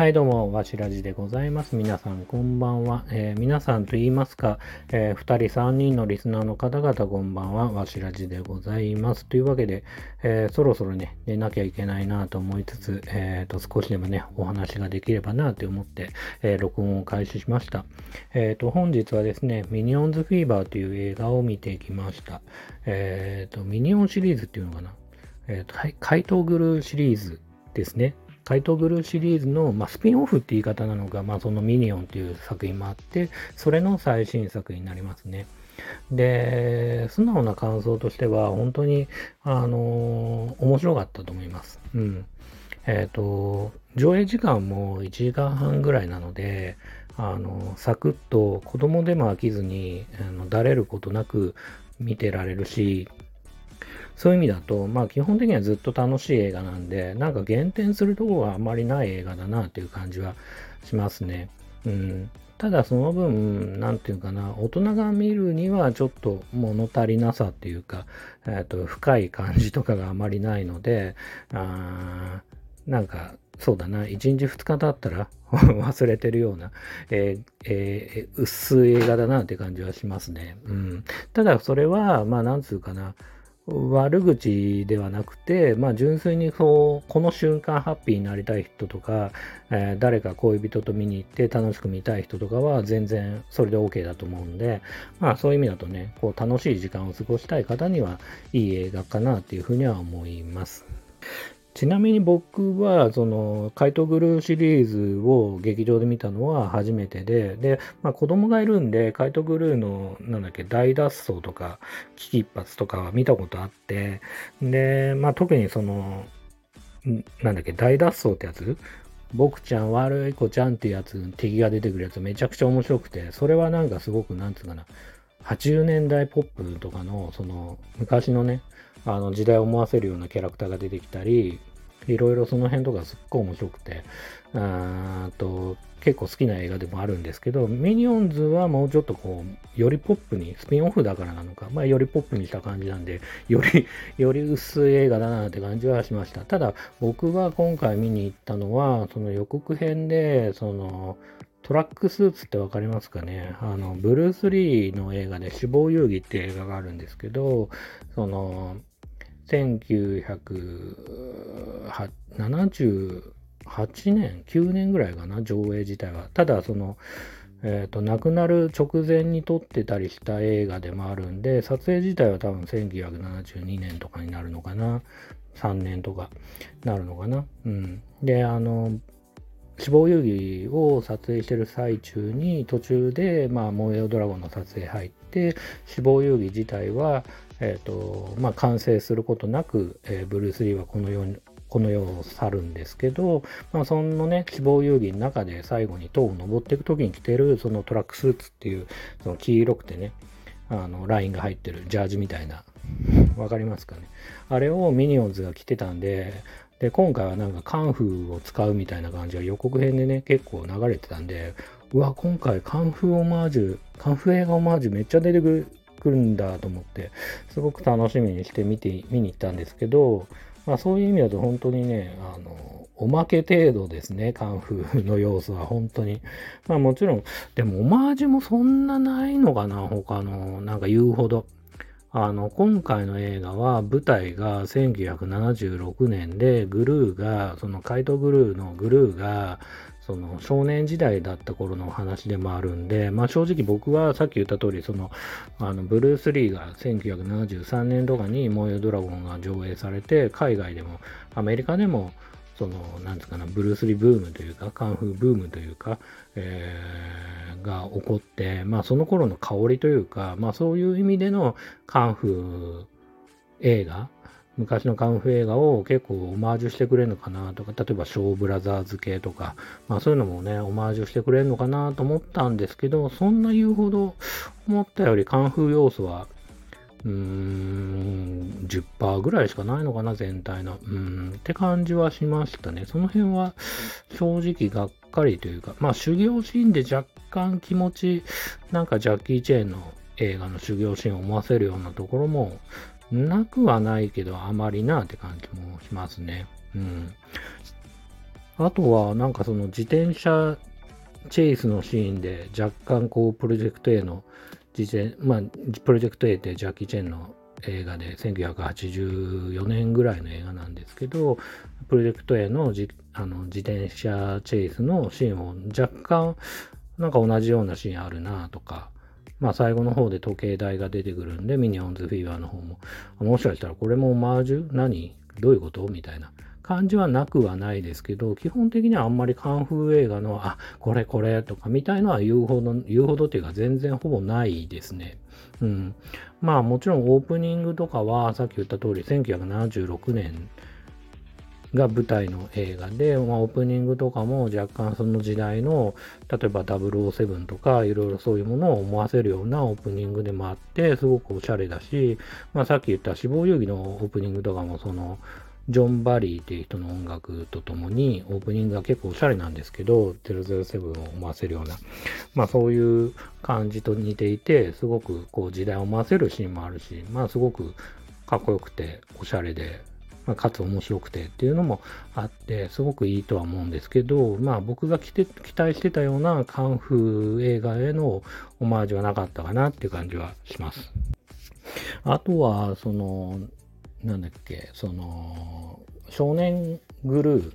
はいどうも、わしらじでございます。皆さんこんばんは。えー、皆さんと言いますか、えー、2人3人のリスナーの方々こんばんは。わしらじでございます。というわけで、えー、そろそろね、寝なきゃいけないなと思いつつ、えー、と少しでもね、お話ができればなと思って、え録音を開始しました。えっ、と、本日はですね、ミニオンズフィーバーという映画を見てきました。えっ、と、ミニオンシリーズっていうのかな。えっ、と、怪盗グルーシリーズですね。怪盗ブルーシリーズの、まあ、スピンオフって言い方なのが、まあ、そのミニオンっていう作品もあって、それの最新作になりますね。で、素直な感想としては、本当に、あのー、面白かったと思います。うん。えっ、ー、と、上映時間も1時間半ぐらいなので、あの、サクッと子供でも飽きずに、あのだれることなく見てられるし、そういう意味だと、まあ基本的にはずっと楽しい映画なんで、なんか減点するところはあんまりない映画だなっていう感じはしますね。うん。ただその分、なんていうかな、大人が見るにはちょっと物足りなさっていうか、えっ、と、深い感じとかがあまりないので、あなんか、そうだな、1日2日経ったら 忘れてるような、えーえー、薄い映画だなって感じはしますね。うん。ただそれは、まあなんつうかな、悪口ではなくて、まあ、純粋にこうこの瞬間ハッピーになりたい人とか、えー、誰か恋人と見に行って楽しく見たい人とかは全然それで OK だと思うんで、まあそういう意味だとね、こう楽しい時間を過ごしたい方にはいい映画かなっていうふうには思います。ちなみに僕は、その、怪盗グルーシリーズを劇場で見たのは初めてで、で、まあ子供がいるんで、怪盗グルーの、なんだっけ、大脱走とか、危機一髪とかは見たことあって、で、まあ特にその、なんだっけ、大脱走ってやつ僕ちゃん悪い子ちゃんってやつ、敵が出てくるやつめちゃくちゃ面白くて、それはなんかすごく、なんつうかな、80年代ポップとかの、その、昔のね、あの時代を思わせるようなキャラクターが出てきたり、いろいろその辺とかすっごい面白くて、あと結構好きな映画でもあるんですけど、ミニオンズはもうちょっとこう、よりポップに、スピンオフだからなのか、まあよりポップにした感じなんで、より、より薄い映画だなって感じはしました。ただ、僕が今回見に行ったのは、その予告編で、その、トラックスーツってわかりますかね？あの、ブルース・リーの映画で死亡遊戯って映画があるんですけど、その、1978年、9年ぐらいかな、上映自体は。ただ、その、え、ー、と、亡くなる直前に撮ってたりした映画でもあるんで、撮影自体は多分1972年とかになるのかな。3年とかなるのかな。うん。で、あの、死亡遊戯を撮影してる最中に途中で、まあ、燃えよドラゴンの撮影入って、死亡遊戯自体は、え、ー、と、まあ、完成することなく、えー、ブルース・リーはこの世に、この世を去るんですけど、まあ、そのね、死亡遊戯の中で最後に塔を登っていく時に着てる、そのトラックスーツっていう、その黄色くてね、あの、ラインが入ってるジャージみたいな、わかりますかね。あれをミニオンズが着てたんで、で、今回はなんかカンフーを使うみたいな感じが予告編でね、結構流れてたんで、うわ、今回カンフーオマージュ、カンフー映画オマージュめっちゃ出てくる来るんだと思って、すごく楽しみにして見て、見に行ったんですけど、まあそういう意味だと本当にね、あの、おまけ程度ですね、カンフーの要素は本当に。まあもちろん、でもオマージュもそんなないのかな、他の、なんか言うほど。あの、今回の映画は舞台が1976年で、グルーが、そのカイトグルーのグルーが、その少年時代だった頃の話でもあるんで、まあ正直僕はさっき言った通り、その、あの、ブルース・リーが1973年とかに燃えドラゴンが上映されて、海外でも、アメリカでも、その、なんですかな、ブルース・リーブームというか、カンフーブームというか、えー、が起こって、まあその頃の香りというか、まあそういう意味でのカンフー映画昔のカンフー映画を結構オマージュしてくれるのかなとか、例えばショーブラザーズ系とか、まあそういうのもね、オマージュしてくれるのかなと思ったんですけど、そんな言うほど思ったよりカンフー要素は、うーん、10%ぐらいしかないのかな、全体の。うん、って感じはしましたね。その辺は正直がっかりというか、まあ修行シーンで若干気持ち、なんかジャッキー・チェーンの映画の修行シーンを思わせるようなところもなくはないけど、あまりなって感じもしますね。うん。あとは、なんかその自転車チェイスのシーンで若干こう、プロジェクト A の自転、まあ、プロジェクト A ってジャッキー・チェンの映画で1984年ぐらいの映画なんですけど、プロジェクト A のじあの自転車チェイスのシーンを若干なんか同じようなシーンあるなとか、まあ最後の方で時計台が出てくるんで、ミニオンズフィーバーの方も、もしかしたらこれもマージュ？何？どういうこと？みたいな。感じはなくはないですけど、基本的にはあんまりカンフー映画の、あ、これこれとかみたいのは言うほど、言うほどっていうか全然ほぼないですね。うん。まあもちろんオープニングとかはさっき言った通り1976年が舞台の映画で、まあ、オープニングとかも若干その時代の例えば007とかいろいろそういうものを思わせるようなオープニングでもあってすごくおしゃれだし、まあ、さっき言った死亡遊戯のオープニングとかもそのジョン・バリーっていう人の音楽とともにオープニングが結構おしゃれなんですけど007を思わせるようなまあそういう感じと似ていてすごくこう時代を思わせるシーンもあるしまあすごくかっこよくておしゃれでまあ、かつ面白くてっていうのもあって、すごくいいとは思うんですけど、まあ僕が期待してたようなカンフー映画へのオマージュはなかったかなっていう感じはします。あとは、その、なんだっけ、その、少年グルー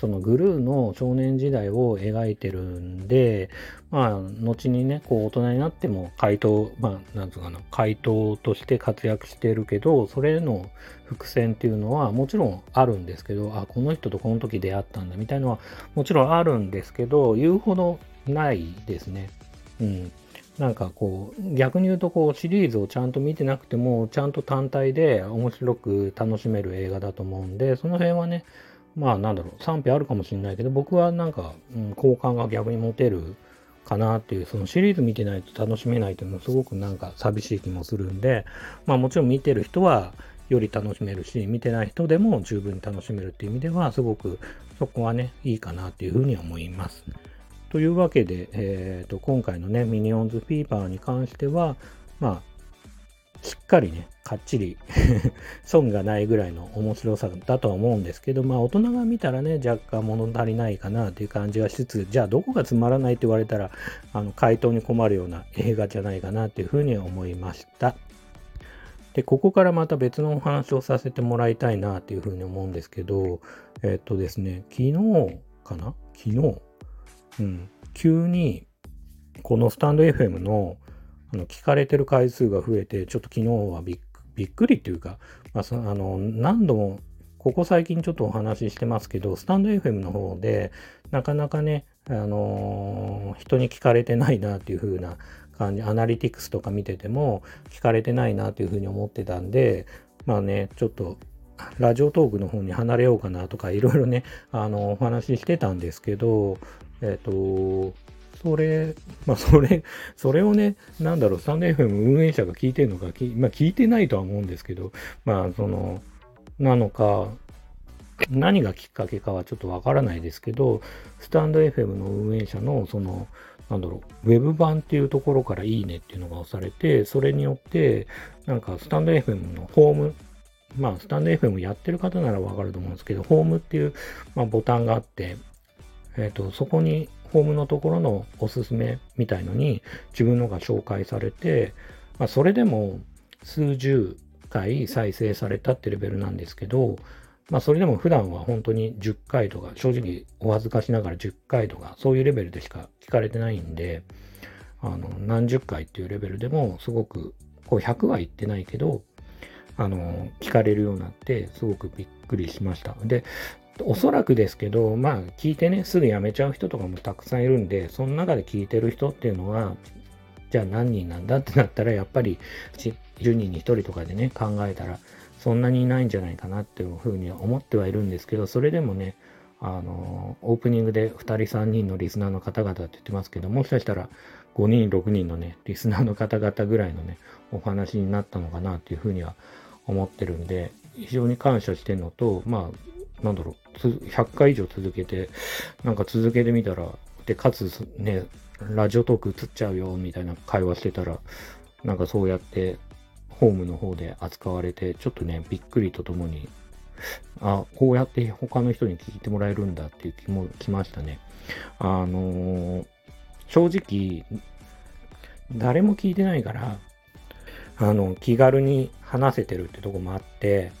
そのグルーの少年時代を描いてるんで、まあ、後にね、こう大人になっても怪盗、まあ、なんつうかな、怪盗として活躍してるけど、それの伏線っていうのはもちろんあるんですけど、あ、この人とこの時出会ったんだみたいのはもちろんあるんですけど、言うほどないですね。うん。なんかこう、逆に言うとこう、シリーズをちゃんと見てなくても、ちゃんと単体で面白く楽しめる映画だと思うんで、その辺はね、まあなんだろう、賛否あるかもしれないけど、僕はなんか、うん、好感が逆に持てるかなっていう、そのシリーズ見てないと楽しめないっていうのすごくなんか寂しい気もするんで、まあもちろん見てる人はより楽しめるし、見てない人でも十分に楽しめるっていう意味では、すごくそこはね、いいかなっていうふうに思います。というわけで、えーと、今回のね、ミニオンズフィーバーに関しては、まあ、しっかりね、かっちり 損がないぐらいの面白さだとは思うんですけど、まあ大人が見たらね、若干物足りないかなという感じはしつつ、じゃあどこがつまらないって言われたら、あの、回答に困るような映画じゃないかなというふうに思いました。で、ここからまた別のお話をさせてもらいたいなというふうに思うんですけど、えっとですね、昨日かな？昨日、うん、急にこのスタンド FM のあの聞かれてる回数が増えて、ちょっと昨日はびっびっくりっていうか、まあ、そのあの何度もここ最近ちょっとお話ししてますけど、スタンド FM の方で、なかなかね、あのー、人に聞かれてないなっていう風な感じ、アナリティクスとか見てても聞かれてないなという風に思ってたんで、まあね、ちょっとラジオトークの方に離れようかなとかいろいろね、あの、お話ししてたんですけど、えっ、ー、と、それ、まあ、それ、それをね、なんだろう、スタンド FM 運営者が聞いてるのか、まあ、聞いてないとは思うんですけど、まあ、その、なのか、何がきっかけかはちょっとわからないですけど、スタンド FM の運営者の、その、なんだろう、ウェブ版っていうところからいいねっていうのが押されて、それによって、なんかスタンド FM のホーム、まあ、スタンド FM やってる方ならわかると思うんですけど、ホームっていう、まあ、ボタンがあって、え、ー、と、そこにホームのところのおすすめみたいのに自分のが紹介されて、まあ、それでも数十回再生されたってレベルなんですけど、まあそれでも普段は本当に10回とか、正直お恥ずかしながら10回とか、そういうレベルでしか聞かれてないんで、あの、何十回っていうレベルでもすごく、こう100は言ってないけど、あの、聞かれるようになって、すごくびっくりしました。で、おそらくですけど、まあ、聞いてね、すぐ辞めちゃう人とかもたくさんいるんで、その中で聞いてる人っていうのは、じゃあ何人なんだってなったら、やっぱり10人に1人とかでね、考えたら、そんなにいないんじゃないかなっていうふうに思ってはいるんですけど、それでもね、あの、オープニングで2人3人のリスナーの方々って言ってますけど、もしかしたら5人6人のね、リスナーの方々ぐらいのね、お話になったのかなっていうふうには思ってるんで、非常に感謝してるのと、まあ、なんだろう、100回以上続けて、なんか続けてみたら、で、かつね、ラジオトーク映っちゃうよ、みたいな会話してたら、なんかそうやって、ホームの方で扱われて、ちょっとね、びっくりとともに、あ、こうやって他の人に聞いてもらえるんだっていう気も来ましたね。あのー、正直、誰も聞いてないから、あの、気軽に話せてるってとこもあって、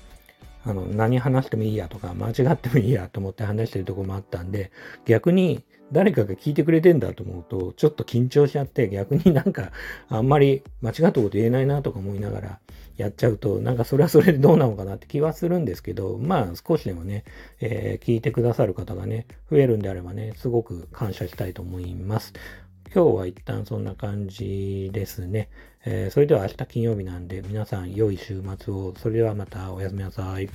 あの、何話してもいいやとか、間違ってもいいやと思って話してるとこもあったんで、逆に誰かが聞いてくれてんだと思うと、ちょっと緊張しちゃって、逆になんか、あんまり間違ったこと言えないなとか思いながらやっちゃうと、なんかそれはそれでどうなのかなって気はするんですけど、まあ少しでもね、えー、聞いてくださる方がね、増えるんであればね、すごく感謝したいと思います。今日は一旦そんな感じですね。えー、それでは明日金曜日なんで皆さん良い週末を。それではまたおやすみなさい。